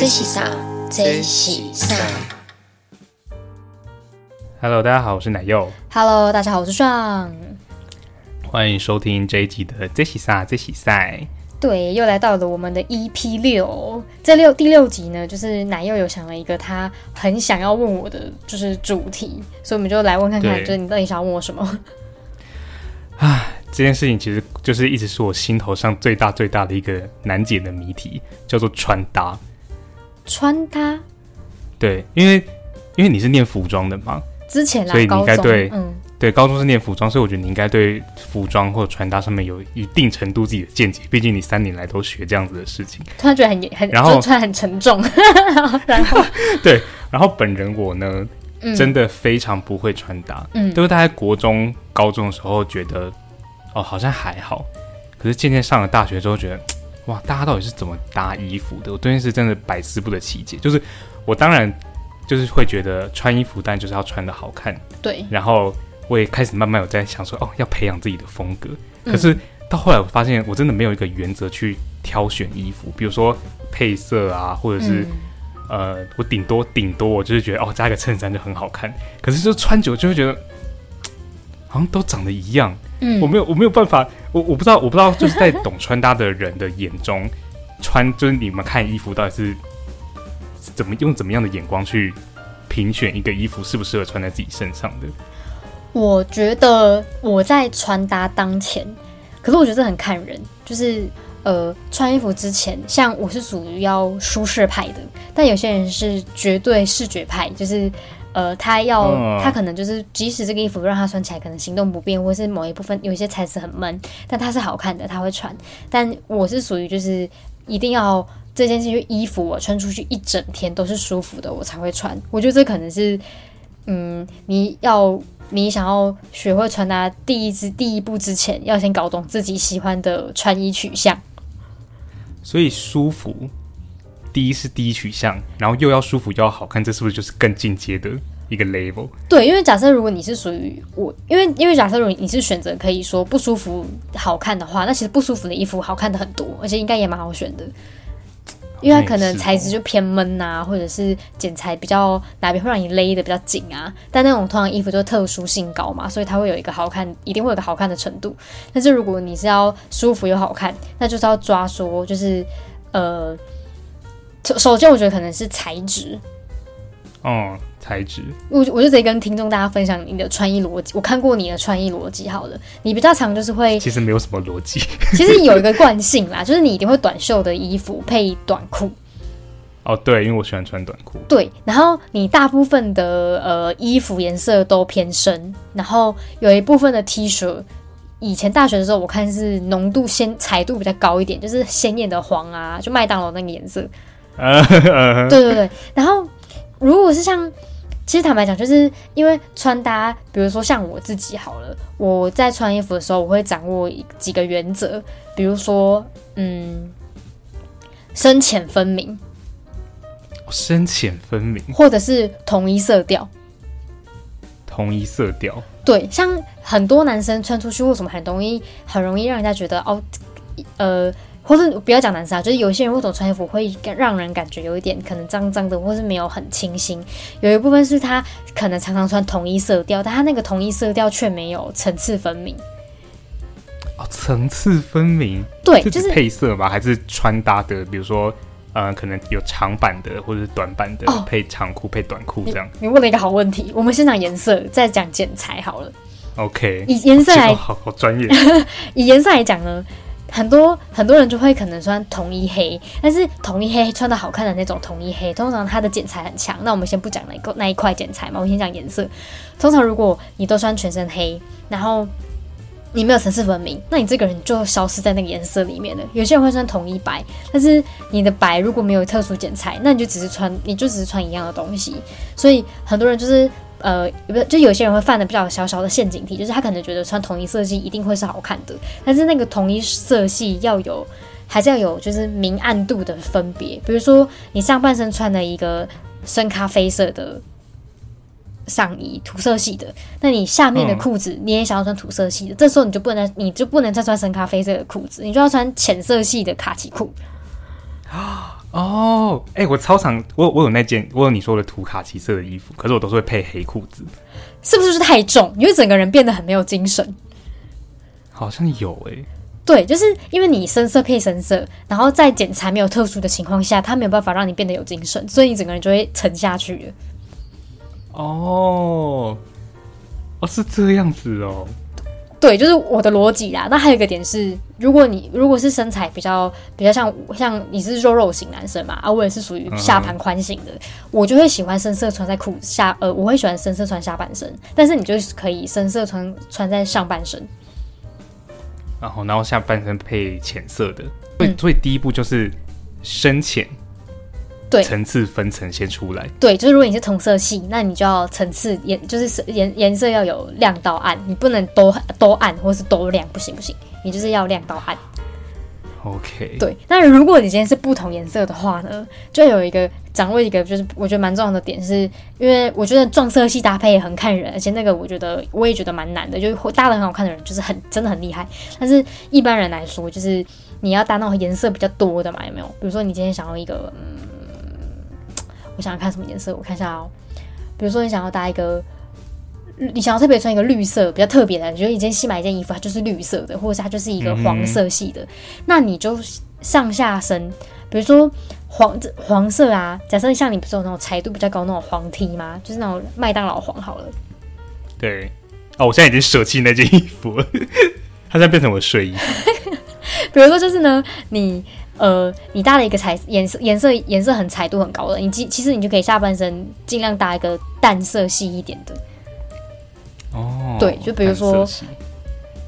这是啥？这是啥 Hello，大家好，我是奶柚，？Hello，大家好，我是爽。欢迎收听这一集的这喜赛这喜赛。对，又来到了我们的 EP 六。这六第六集呢，就是奶柚有想了一个他很想要问我的就是主题，所以我们就来问看看，就是你到底想要问我什么？这件事情其实就是一直是我心头上最大最大的一个难解的谜题，叫做穿搭。穿搭。对，因为因为你是念服装的嘛，之前啦所以，你，应该对嗯，对，高中是念服装，所以我觉得你应该对服装或者穿搭上面有一定程度自己的见解，毕竟你三年来都学这样子的事情。突然觉得很很，然后就穿很沉重，然后。对，然后本人我呢，嗯。真的非常不会穿搭，嗯。都是大概国中、高中的时候觉得，哦，好像还好，可是渐渐上了大学之后，觉得，哇，大家到底是怎么搭衣服的？我对这件事真的百思不得其解。就是我当然就是会觉得穿衣服，但就是要穿的好看，对，然后我也开始慢慢有在想说，哦，要培养自己的风格。嗯可是到后来，我发现我真的没有一个原则去挑选衣服，比如说配色啊，或者是、嗯呃，我顶多顶多我就是觉得哦，加一个衬衫就很好看。可是就穿久就会觉得，好像都长得一样。嗯我没有我没有办法，我我不知道我不知道就是在懂穿搭的人的眼中，穿就是你们看衣服到底是怎么用怎么样的眼光去评选一个衣服适不适合穿在自己身上的。我觉得我在穿搭当前，可是我觉得这很看人，就是呃，穿衣服之前，像我是属于要舒适派的，但有些人是绝对视觉派，就是呃，他要、嗯他可能就是即使这个衣服让他穿起来可能行动不便，或是某一部分有一些材质很闷，但它是好看的，他会穿。但我是属于就是一定要。这件事衣服我穿出去一整天都是舒服的，我才会穿。我觉得这可能是，嗯，你要你想要学会穿搭第一支第一步之前，要先搞懂自己喜欢的穿衣取向。所以舒服，第一是第一取向，然后又要舒服又要好看，这是不是就是更进阶的一个 level？对，因为假设如果你是属于我，因为因为假设如果你是选择可以说不舒服好看的话，那其实不舒服的衣服好看的很多，而且应该也蛮好选的。因为它可能材质就偏闷呐、或者是剪裁比较哪边会让你勒的比较紧啊。但那种通常衣服就特殊性高嘛，所以它会有一个好看，一定会有一个好看的程度。但是如果你是要舒服又好看，那就是要抓说，就是呃，首首先我觉得可能是材质，哦、材质我我就直接跟听众大家分享你的穿衣逻辑。我看过你的穿衣逻辑，好了，你比较常就是会，其实没有什么逻辑。其实有一个惯性啦，就是你一定会短袖的衣服配短裤，哦，对，因为我喜欢穿短裤。对，然后你大部分的呃衣服颜色都偏深，然后有一部分的 T 恤。以前大学的时候，我看是浓度鲜彩度比较高一点，就是鲜艳的黄啊，就麦当劳那个颜色。呃，对对对，然后如果是像，其实坦白讲，就是因为穿搭，比如说像我自己好了，我在穿衣服的时候，我会掌握一几个原则，比如说，嗯，深浅分明，深浅分明，或者是同一色调。同一色调。对，像很多男生穿出去，为什么很容易很容易让人家觉得哦，呃，或是不要讲男生啊，就是有些人为什么穿衣服会让人感觉有一点可能脏脏的，或是没有很清新。有一部分是他可能常常穿同一色调，但他那个同一色调却没有层次分明。哦，层次分明，对，就是配色吧？还是穿搭的？比如说，呃，可能有长版的或者是短版的，哦配长裤配短裤这样。你问了一个好问题。我们先讲颜色，再讲剪裁好了。OK，以颜色来哦好好专业。以颜色来讲呢，很多很多人就会可能穿统一黑，但是统一黑穿的好看的那种统一黑，通常它的剪裁很强。那我们先不讲那个那一块剪裁嘛，我们先讲颜色。通常如果你都穿全身黑，然后你没有层次分明，那你这个人就消失在那个颜色里面了。有些人会穿统一白，但是你的白如果没有特殊剪裁，那你就只是穿，你就只是穿一样的东西。所以很多人就是呃，不是，就有些人会犯的比较小小的陷阱题，就是他可能觉得穿同一色系一定会是好看的，但是那个同一色系要有，还是要有就是明暗度的分别。比如说你上半身穿了一个深咖啡色的上衣，土色系的，那你下面的嗯裤子你也想要穿土色系的，这时候你就不能，你就不能再穿深咖啡色的裤子，你就要穿浅色系的卡其裤。哦，哎、我超常，我有我有那件，我有你说的土卡其色的衣服，可是我都是会配黑裤子，是不是就是太重？你会整个人变得很没有精神。好像有哎、对，就是因为你深色配深色，然后在剪裁没有特殊的情况下，它没有办法让你变得有精神，所以你整个人就会沉下去了。哦，哦是这样子哦，对，就是我的逻辑啦。那还有一个点是，如果你如果是身材比较比较像像你是肉肉型男生嘛，啊，我也是属于下盘宽型的，我就会喜欢深色穿在裤下，呃，我会喜欢深色穿下半身，但是你就是可以深色穿穿在上半身。然后然后下半身配浅色的，所以、嗯所以第一步就是深浅对。层次分层先出来，对，就是如果你是同色系，那你就要层次颜，就是颜颜色要有亮到暗，你不能都都暗或是都亮，不行不行，你就是要亮到暗。OK，对，那如果你今天是不同颜色的话呢，就有一个掌握一个就是我觉得蛮重要的点是，因为我觉得撞色系搭配也很看人，而且那个我觉得我也觉得蛮难的，就是会搭的很好看的人就是很真的很厉害，但是一般人来说，就是你要搭那种颜色比较多的嘛，有没有？比如说你今天想要一个，嗯，我想要看什么颜色，我看一下哦，比如说你想要搭一个。你想要特别穿一个绿色比较特别的，你觉得你今天新买一件衣服，它就是绿色的，或者是它就是一个黄色系的，那你就上下身，比如说黄黄色啊，假设像你不是有那种彩度比较高那种黄 T 吗？就是那种麦当劳黄好了。对，哦，我现在已经舍弃那件衣服了，它现在变成我的睡衣，比如说就是呢，你呃你搭了一个彩颜色颜色颜色很彩度很高的，你其其实你就可以下半身尽量搭一个淡色系一点的，哦，对就比如说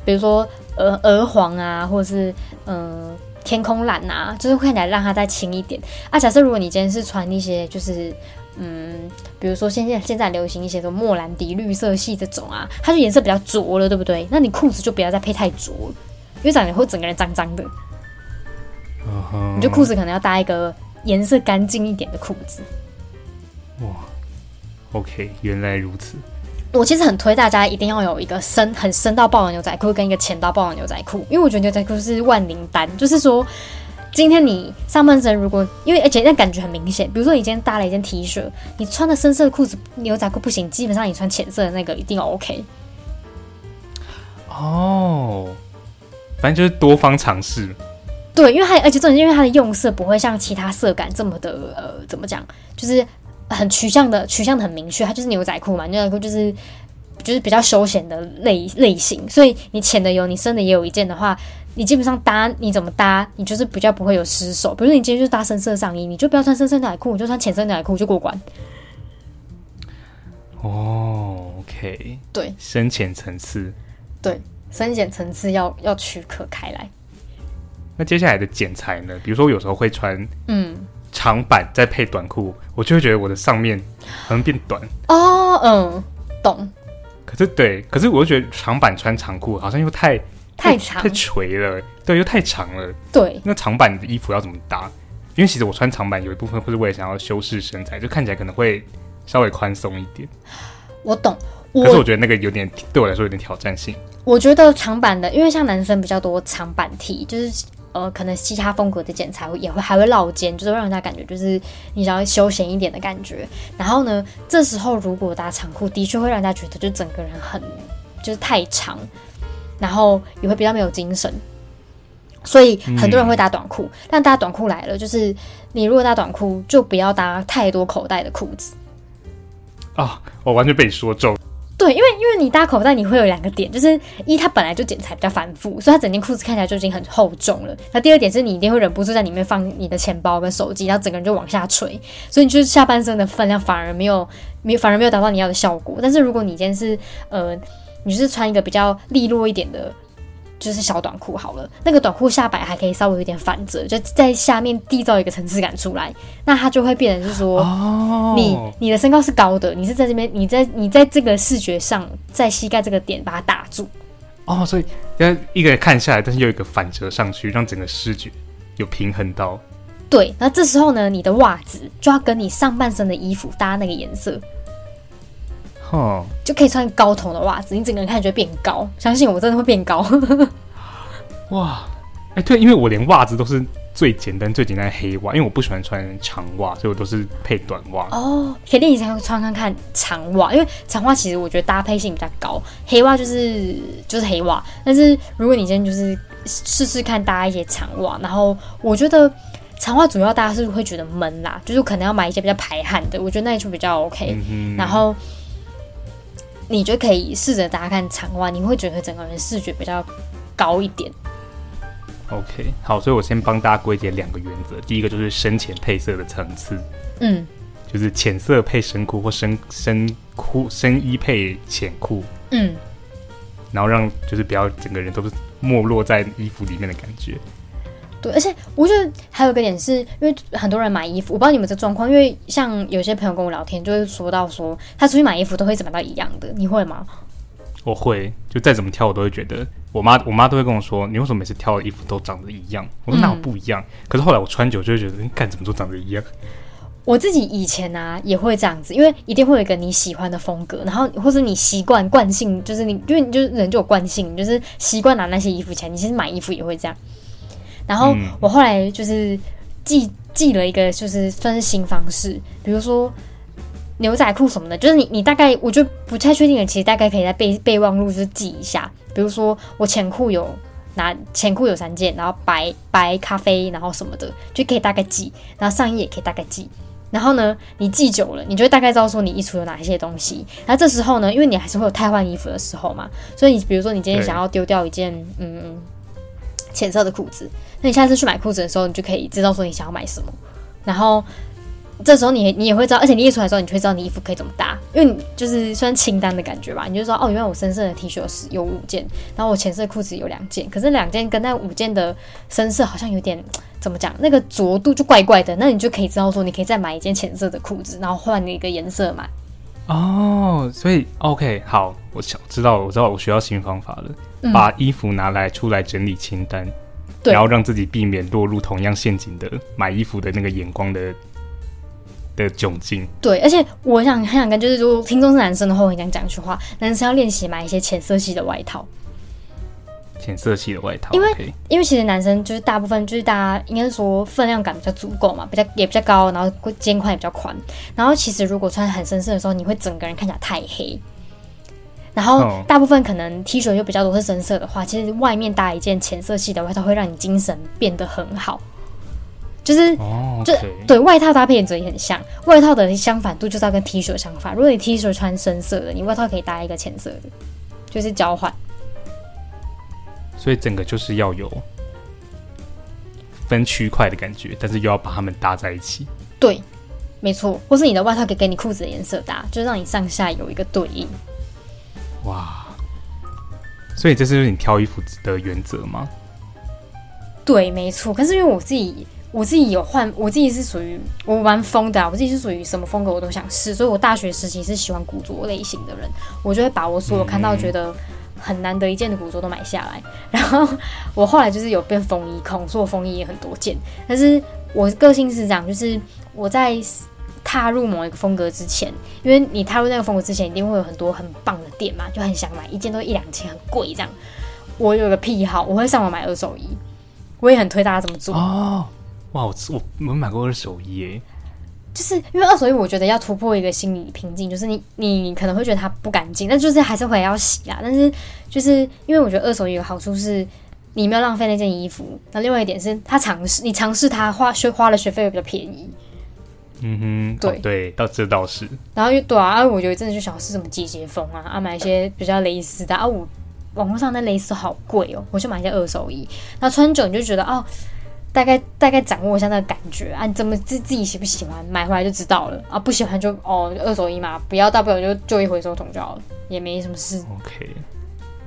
比如说鹅鹅黄啊，或者是嗯、呃天空蓝啊，就是看起来让它再轻一点啊。假设如果你今天是穿一些就是嗯，比如说现在现在流行一些什么莫兰迪绿色系这种啊，它就颜色比较浊了，对不对？那你裤子就不要再配太浊了，因为这样你会整个人脏脏的。你就裤子可能要搭一个颜色干净一点的裤子。哇 OK，原来如此，我其实很推大家一定要有一个深很深到爆的牛仔裤跟一个浅到爆的牛仔裤，因为我觉得牛仔裤是万灵丹，就是说。今天你上半身如果因为而且那感觉很明显，比如说你今天搭了一件 T 恤，你穿的深色的裤子牛仔裤不行，基本上你穿浅色的那个一定 OK。哦，反正就是多方尝试，对，因为它而且重点是因为它的用色不会像其他色感这么的呃怎么讲，就是很取向的取向的很明确，它就是牛仔裤嘛，牛仔裤就是就是比较休闲的类类型，所以你浅的有，你深的也有一件的话，你基本上搭你怎么搭，你就是比较不会有失手。比如说你今天就是搭深色上衣，你就不要穿深色牛仔裤，你就穿浅色牛仔裤就过关。哦，OK，对深浅层次。对，深浅层次要要区隔开来。那接下来的剪裁呢？比如说，我有时候会穿嗯，长版再配短裤，我就会觉得我的上面好像变短。哦，嗯，懂，可是对，可是我又觉得长版穿长裤好像又太太长太垂了，对，又太长了。对。那长版的衣服要怎么搭？因为其实我穿长版有一部分会是为了想要修饰身材，就看起来可能会稍微宽松一点。我懂，可是我觉得那个有点对我来说有点挑战性。我觉得长版的，因为像男生比较多长版 T，就是呃，可能嘻哈风格的剪裁也会还会落肩，就是让人家感觉就是你想要休闲一点的感觉。然后呢，这时候如果搭长裤，的确会让人家觉得就整个人很就是太长，然后也会比较没有精神。所以很多人会搭短裤，但搭短裤来了，就是你如果搭短裤，就不要搭太多口袋的裤子。啊，我完全被你说中。对，因为因为你搭口袋，你会有两个点，就是一它本来就剪裁比较繁复，所以它整件裤子看起来就已经很厚重了。那第二点是你一定会忍不住在里面放你的钱包跟手机，然后整个人就往下垂，所以你就是下半身的分量反而没有没有反而没有达到你要的效果。但是如果你今天是呃，你是穿一个比较利落一点的。就是小短裤好了，那个短裤下摆还可以稍微有点反折，就在下面缔造一个层次感出来，那它就会变成是说，哦你你的身高是高的，你是在这边，你在你在这个视觉上，在膝盖这个点把它打住。哦，所以要一个人看下来，但是又有一个反折上去，让整个视觉有平衡到。对，那这时候呢，你的袜子就要跟你上半身的衣服搭那个颜色，哼，就可以穿高筒的袜子，你整个人看起来变高。相信我，真的会变高。哇，哎、对，因为我连袜子都是最简单、最简单的黑袜，因为我不喜欢穿长袜，所以我都是配短袜。哦，可以练习才穿看看长袜，因为长袜其实我觉得搭配性比较高，黑袜就是就是黑袜。但是如果你今天就是试试看搭一些长袜，然后我觉得长袜主要大家是会觉得闷啦，就是可能要买一些比较排汗的，我觉得那就比较 OK。嗯然后你就可以试着搭看长袜，你会觉得整个人视觉比较高一点。OK，好，所以我先帮大家归结两个原则。第一个就是深浅配色的层次，嗯就是浅色配深裤或深深裤深衣配浅裤，嗯，然后让就是不要整个人都是没落在衣服里面的感觉。对，而且我觉得还有一个点是，因为很多人买衣服，我不知道你们这状况，因为像有些朋友跟我聊天，就会说到说他出去买衣服都会怎么到一样的，你会吗？我会，就再怎么挑，我都会觉得，我妈我妈都会跟我说，你为什么每次挑的衣服都长得一样？我说那我不一样？可是后来我穿久就会觉得，你干怎么都长得一样？我自己以前啊也会这样子，因为一定会有一个你喜欢的风格，然后或者你习惯惯性，就是你因为你就是人就有惯性，你就是习惯拿那些衣服钱，你其实买衣服也会这样。然后嗯我后来就是记记了一个，就是算是新方式，比如说牛仔裤什么的，就是你你大概我就不太确定了，其实大概可以在备备忘录就是记一下，比如说我前裤有拿前裤有三件，然后白白咖啡，然后什么的就可以大概记，然后上衣也可以大概记。然后呢，你记久了，你就会大概知道说你衣橱有哪一些东西。然后这时候呢，因为你还是会有太换衣服的时候嘛，所以你比如说你今天想要丢掉一件嗯浅色的裤子，那你下次去买裤子的时候，你就可以知道说你想要买什么。然后这时候你你也会知道，而且你列出来的时候，你就会知道你衣服可以怎么搭，因为你就是算清单的感觉吧。你就说哦，原来我深色的 T 恤有十有五件，然后我浅色裤子有两件，可是两件跟那五件的深色好像有点怎么讲，那个着度就怪怪的。那你就可以知道说，你可以再买一件浅色的裤子，然后换一个颜色买。哦，所以 OK，好，我想知道，我知道我学到新方法了，嗯把衣服拿来出来整理清单，对然后让自己避免落入同样陷阱的买衣服的那个眼光的的窘境。对，而且我想很想跟，就是如果听众是男生的话，我很想讲一句话：男生要练习买一些浅色系的外套。浅色系的外套，因为因为其实男生就是大部分就是大家应该是说分量感比较足够嘛，比较也比较高，然后肩宽也比较宽。然后其实如果穿很深色的时候，你会整个人看起来太黑。然后哦大部分可能 T 恤就比较多是深色的话，其实外面搭一件浅色系的外套会让你精神变得很好。就是哦就对外套搭配原则也很像，外套的相反度就是要跟 T 恤相反。如果你 T 恤穿深色的，你外套可以搭一个浅色的，就是交换。所以整个就是要有分区块的感觉，但是又要把它们搭在一起。对，没错，或是你的外套可以跟你裤子的颜色搭，就是让你上下有一个对应。哇，所以这是你挑衣服的原则吗？对，没错。可是因为我自己，我自己有换，我自己是属于我蛮疯的啊，我自己是属于什么风格我都想试，所以我大学时期是喜欢古着类型的人，我就会把我所有看到觉得很难得一件的古着都买下来。然后我后来就是有变风衣控，所以我风衣也很多件。但是我个性是这样，就是我在踏入某一个风格之前，因为你踏入那个风格之前，一定会有很多很棒的店嘛，就很想买一件都一两千，很贵这样。我有个癖好，我会上网买二手衣，我也很推大家这么做。哦，哇，我我我买过二手衣耶，就是因为二手衣，我觉得要突破一个心理瓶颈，就是你你可能会觉得它不干净，但就是还是会要洗啦。但是就是因为我觉得二手衣有好处是，你没有浪费那件衣服，那另外一点是它尝试你尝试它花学花了学费会比较便宜。嗯哼，对哦对，倒这倒是，然后又对啊，啊我有一阵子就想是什么季节风啊，啊买一些比较蕾丝的啊，我网络上那蕾丝好贵哦，我就买一些二手衣，那穿久你就觉得哦，大概大概掌握一下那个感觉啊，你怎么自自己喜不喜欢，买回来就知道了啊，不喜欢就哦二手衣嘛，不要大不了就就一回收桶就好了，也没什么事。OK，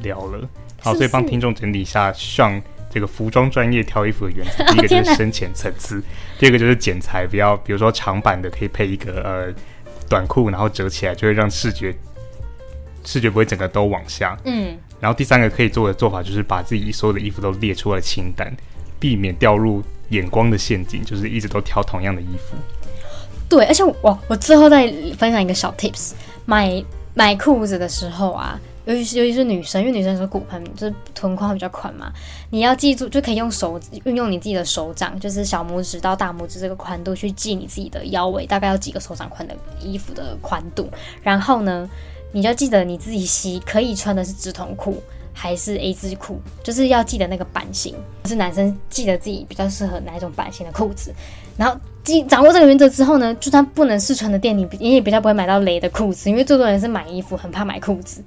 聊了。好，是所以帮听众整理一下，像这个服装专业挑衣服的原则，第一个就是深浅层次，第二个就是剪裁，不要比如说长版的可以配一个呃短裤，然后折起来就会让视觉视觉不会整个都往下。嗯，然后第三个可以做的做法就是把自己所有的衣服都列出来清单，避免掉入眼光的陷阱，就是一直都挑同样的衣服。对，而且我我最后再分享一个小 tips，买买裤子的时候啊，尤其是尤其是女生，因为女生是骨盆就是臀宽比较宽嘛，你要记住就可以用手运用你自己的手掌，就是小拇指到大拇指这个宽度去记你自己的腰围大概要几个手掌宽的衣服的宽度，然后呢，你就记得你自己洗可以穿的是直筒裤还是 A 字裤，就是要记得那个版型，就是男生记得自己比较适合哪一种版型的裤子，然后。记掌握这个原则之后呢，就算不能试穿的店，你你也比较不会买到雷的裤子，因为最多人是买衣服，很怕买裤子。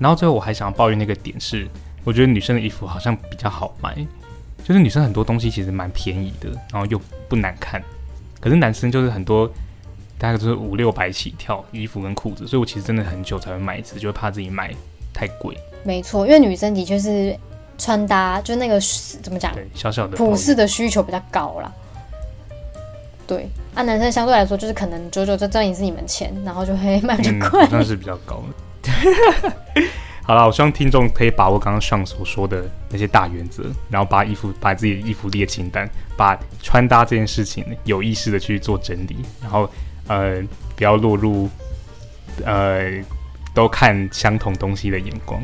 然后最后我还想要抱怨那个点是，我觉得女生的衣服好像比较好买，就是女生很多东西其实蛮便宜的，然后又不难看。可是男生就是很多大概就是五六百起跳衣服跟裤子，所以我其实真的很久才会买一次，就会怕自己买太贵。没错，因为女生的确是穿搭就那个怎么讲，对小小的普世的需求比较高啦。对，啊，男生相对来说就是可能久久就赚也是你们钱，然后就会 卖比较快，好像是比较高的。好了，我希望听众可以把握刚刚上所说的那些大原则，然后把衣服把自己的衣服列清单，把穿搭这件事情有意识的去做整理，然后呃不要落入呃都看相同东西的眼光，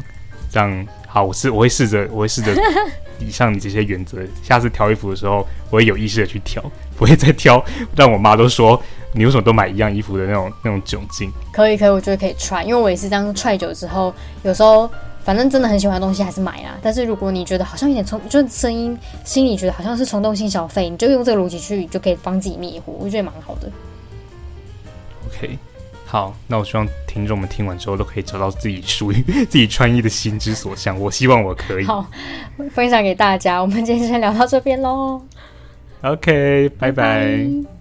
这样好，我是我会试着我会试着 以上你这些原则，下次挑衣服的时候我会有意识的去挑。不会再挑，让我妈都说你为什么都买一样衣服的那种那种窘境。可以可以，我觉得可以 try，因为我也是这样 try 久之后，有时候反正真的很喜欢的东西还是买啦。但是如果你觉得好像有点冲，就是声音心里觉得好像是冲动性消费，你就用这个逻辑去就可以帮自己灭火，我觉得蛮好的。OK，好，那我希望听众们听完之后都可以找到自己属于 自己穿衣的心之所向。我希望我可以好分享给大家。我们今天先聊到这边喽。OK，拜拜。